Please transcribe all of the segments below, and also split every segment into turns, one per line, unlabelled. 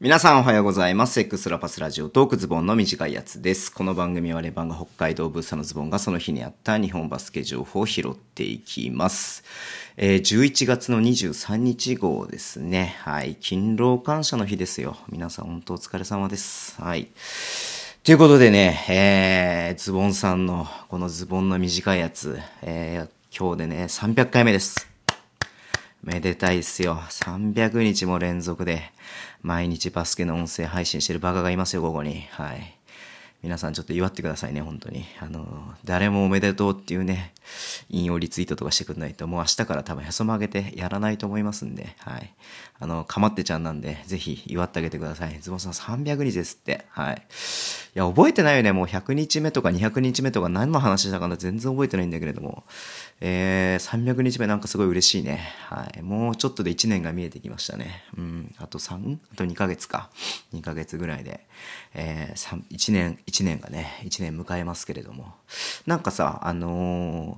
皆さんおはようございます。エクストラパスラジオトークズボンの短いやつです。この番組はレバンが北海道ブースタのズボンがその日にあった日本バスケ情報を拾っていきます。えー11月の23日号ですね。はい。勤労感謝の日ですよ。皆さん本当お疲れ様です。はい。ということでね、えー、ズボンさんのこのズボンの短いやつ、えー、今日でね、300回目です。めでたいっすよ。300日も連続で、毎日バスケの音声配信してるバカがいますよ、ここに。はい。皆さんちょっと祝ってくださいね、本当に。あの、誰もおめでとうっていうね、引用リツイートとかしてくんないと、もう明日から多分へそ曲げてやらないと思いますんで、はい。あの、かまってちゃんなんで、ぜひ祝ってあげてください。ズボンさん300日ですって。はい。いや、覚えてないよね。もう100日目とか200日目とか何の話したかな全然覚えてないんだけれども。えー、300日目なんかすごい嬉しいね。はい。もうちょっとで1年が見えてきましたね。うん。あと 3? あと2ヶ月か。2ヶ月ぐらいで。えー、1年、1年がね、1年迎えますけれども。なんかさ、あのー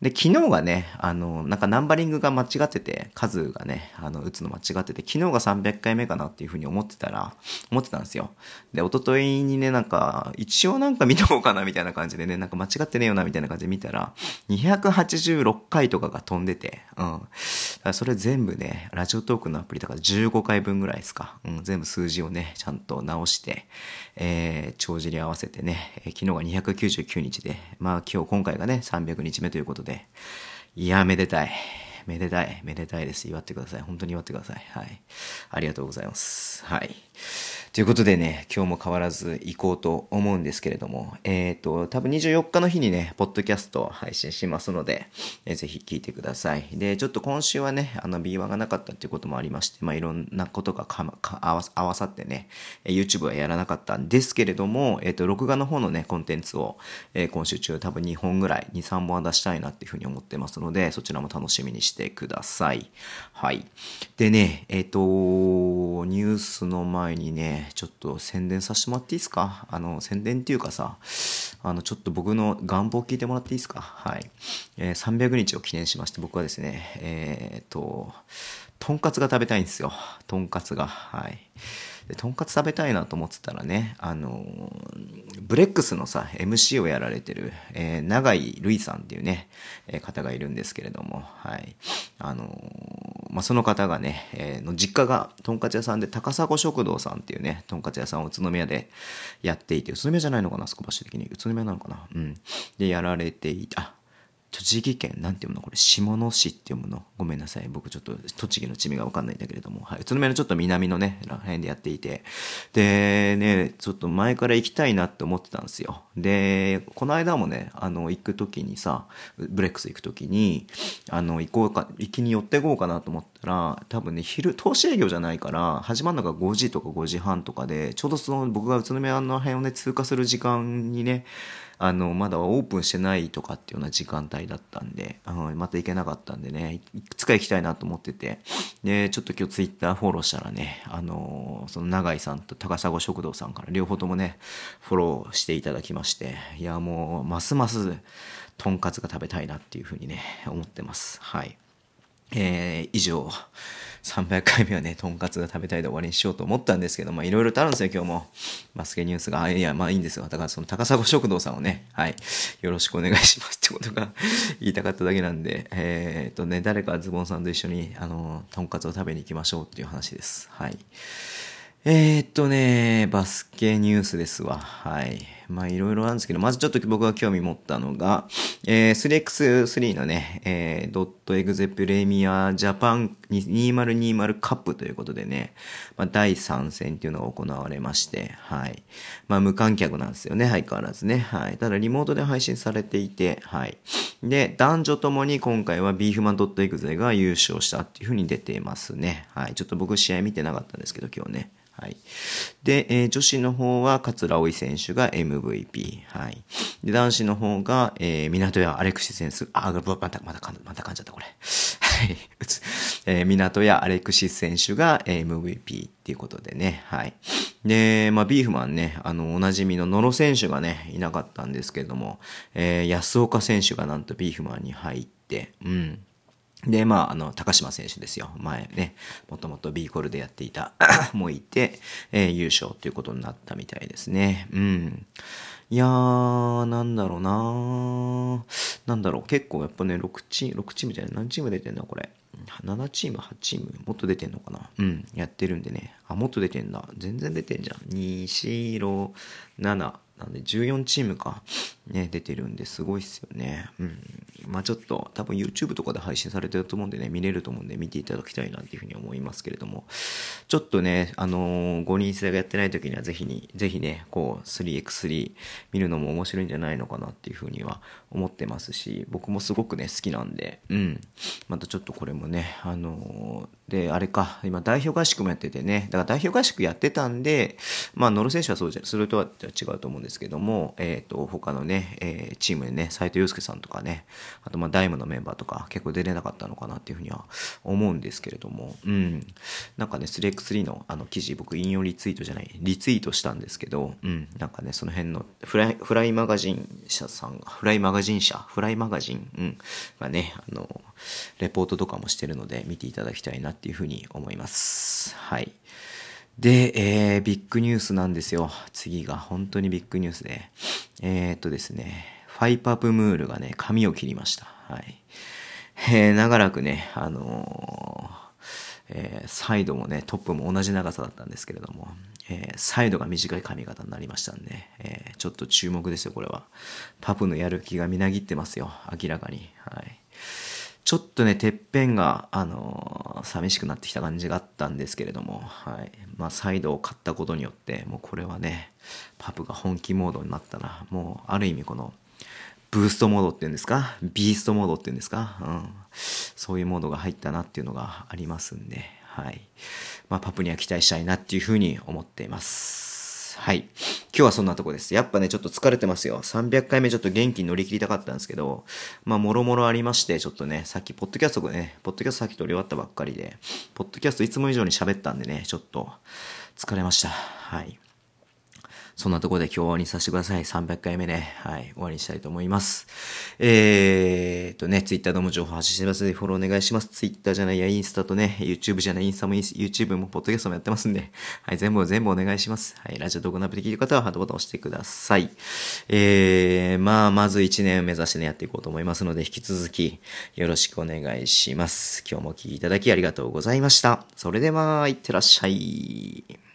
で、昨日がね、あの、なんかナンバリングが間違ってて、数がね、あの、打つの間違ってて、昨日が300回目かなっていうふうに思ってたら、思ってたんですよ。で、一昨日にね、なんか、一応なんか見とこうかなみたいな感じでね、なんか間違ってねえよなみたいな感じで見たら、286回とかが飛んでて、うん。だからそれ全部ね、ラジオトークのアプリだから15回分ぐらいですか。うん、全部数字をね、ちゃんと直して、えー、帳尻合わせてね、昨日が299日で、まあ今日今回がね、300日目ということで、いや、めでたい。めでたい。めでたいです。祝ってください。本当に祝ってください。はい。ありがとうございます。はい。ということでね、今日も変わらず行こうと思うんですけれども、えっ、と、多分24日の日にね、ポッドキャスト配信しますので、えーぜひ聞いてください。で、ちょっと今週はね、あの、B1 がなかったっていうこともありまして、まあ、いろんなことがかまか合わ合わさってね、え YouTube はやらなかったんですけれども、えっ、と、録画の方のね、コンテンツを、えー今週中多分2本ぐらい、2、3本は出したいなっていうふうに思ってますので、そちらも楽しみにしてください。はい。でね、えっ、と、ニュースの前にね、ちょっと宣伝させてもらっていいですか？あの、宣伝っていうかさ、あの、ちょっと僕の願望を聞いてもらっていいですか？はい。えー300日を記念しまして、僕はですね、えっ、と、とんかつが食べたいんですよ。とんかつが。はい。で、とんかつ食べたいなと思ってたらね、あのー、ブレックスのさ、MC をやられてる、えー、長井るいさんっていうね、えー方がいるんですけれども、はい。あのまあ、その方がね、えーの実家がとんかつ屋さんで高砂食堂さんっていうね、とんかつ屋さんを宇都宮でやっていて、宇都宮じゃないのかな、少し的に。宇都宮なのかな？うん。で、やられていた、栃木県、なんて読むの？これ、下野市って読むの？ごめんなさい。僕ちょっと栃木の地名がわかんないんだけれども、はい。宇都宮のちょっと南のね、ら辺でやっていて、で、ね、ちょっと前から行きたいなって思ってたんですよ。で、この間もね、あの、行くときにさ、ブレックス行くときに、あの、行こうか、行きに寄っていこうかなと思って。ら、多分ね、昼、投資営業じゃないから、始まるのが5時とか5時半とかで、ちょうどその、僕が宇都宮の辺をね、通過する時間にね、あの、まだオープンしてないとかっていうような時間帯だったんで、あのまた行けなかったんでね、いくつか行きたいなと思ってて、で、ちょっと今日ツイッターフォローしたらね、あの、その永井さんと高砂食堂さんから両方ともね、フォローしていただきまして、いや、もう、ますます、とんかつが食べたいなっていうふうにね、思ってます。はい。えー以上、300回目はね、とんかつが食べたいで終わりにしようと思ったんですけど、まあ、いろいろとあるんですよ、今日も。バスケニュースが。あいや、まあいいんですよ。だから、その高砂食堂さんをね、はい、よろしくお願いしますってことが 言いたかっただけなんで、えーっとね、誰かズボンさんと一緒に、あの、とんかつを食べに行きましょうっていう話です。はい。えー、っとね、バスケニュースですわ。はい。まあいろいろなんですけど、まずちょっと僕が興味持ったのが、えー、3x3 のね、えー、ドットエグゼプレミアジャパン2020カップということでね、まあ第3戦っていうのが行われまして、はい。まあ無観客なんですよね、相変わらずね。はい。ただリモートで配信されていて、はい。で、男女ともに今回はビーフマンドットエグゼが優勝したっていう風に出ていますね。はい。ちょっと僕試合見てなかったんですけど、今日ね。はい。で、えー女子の方は桂葵選手が MVP。V. P. はい。で、男子の方が、えー、港屋アレクシス選手、あ、また、また噛んまた噛んじゃった、これ。はい。うつえー、港屋アレクシス選手がえー MVP っていうことでね。はい。で、まあ、ビーフマンね、あの、おなじみの野呂選手がね、いなかったんですけれども、えー安岡選手がなんとビーフマンに入って、うん。で、まあ、あの、高島選手ですよ。前ね、もともと B コールでやっていた もいて、えー、優勝ということになったみたいですね。うん。いやー、なんだろうななんだろう、結構やっぱね、6チーム、6チームじゃない、何チーム出てんだ、これ。7チーム、8チーム、もっと出てんのかなうん、やってるんでね。あ、もっと出てんだ。全然出てんじゃん。2、4、6、7、なんで14チームか、ね、出てるんですごいっすよね。うん。まあちょっと多分 YouTube とかで配信されてると思うんでね、見れると思うんで見ていただきたいなっていうふうに思いますけれども、ちょっとね、あのー、5人制がやってない時にはぜひに、ぜひね、こう 3x3 見るのも面白いんじゃないのかなっていうふうには思ってますし、僕もすごくね、好きなんで、うん。またちょっとこれもね、あのー、で、あれか、今代表合宿もやっててね、だから代表合宿やってたんで、まあ、野呂選手はそうじゃ、それとは違うと思うんですけども、えっ、ー、と、他のね、えー、チームでね、斎藤祐介さんとかね、あとまあダイムのメンバーとか結構出れなかったのかなっていうふうには思うんですけれども、うん。なんかね、3x3 のあの記事僕引用リツイートじゃない、リツイートしたんですけど、うん。なんかね、その辺のフライ、フライマガジン社さんが、フライマガジン社、フライマガジン、うん。がね、あの、レポートとかもしてるので見ていただきたいなっていうふうに思います。はい。で、えー、ビッグニュースなんですよ。次が本当にビッグニュースで。えー、っとですね、ファイパプムールがね、髪を切りました。はい。えー、長らくね、あのー、えー、サイドもね、トップも同じ長さだったんですけれども、え、サイドが短い髪型になりましたんで、え、ちょっと注目ですよ、これは。パプのやる気がみなぎってますよ、明らかに。はい。ちょっとね、てっぺんが、あのー、寂しくなってきた感じがあったんですけれども、はい。まあ、サイドを買ったことによって、もうこれはね、パプが本気モードになったな。もう、ある意味この、ブーストモードっていうんですか？ビーストモードっていうんですか？うん。そういうモードが入ったなっていうのがありますんで、はい。まあ、パプには期待したいなっていうふうに思っています。はい。今日はそんなとこです。やっぱね、ちょっと疲れてますよ。300回目ちょっと元気に乗り切りたかったんですけど、まあ、もろもろありまして、ちょっとね、さっき、ポッドキャストね、ポッドキャストさっき撮り終わったばっかりで、ポッドキャストいつも以上に喋ったんでね、ちょっと疲れました。はい。そんなところで今日終わりにさせてください。300回目ね。はい。終わりにしたいと思います。えーとね、Twitter でも情報発信してますので、フォローお願いします。Twitter じゃないや、インスタとね、YouTube じゃない、インスタも YouTube も、ポッドキャストもやってますんで、はい、全部全部お願いします。はい。ラジオ動画のアプで聞いてる方はハートボタン押してください。えー、まあ、まず1年目指してね、やっていこうと思いますので、引き続きよろしくお願いします。今日もお聴きいただきありがとうございました。それでは、いってらっしゃい。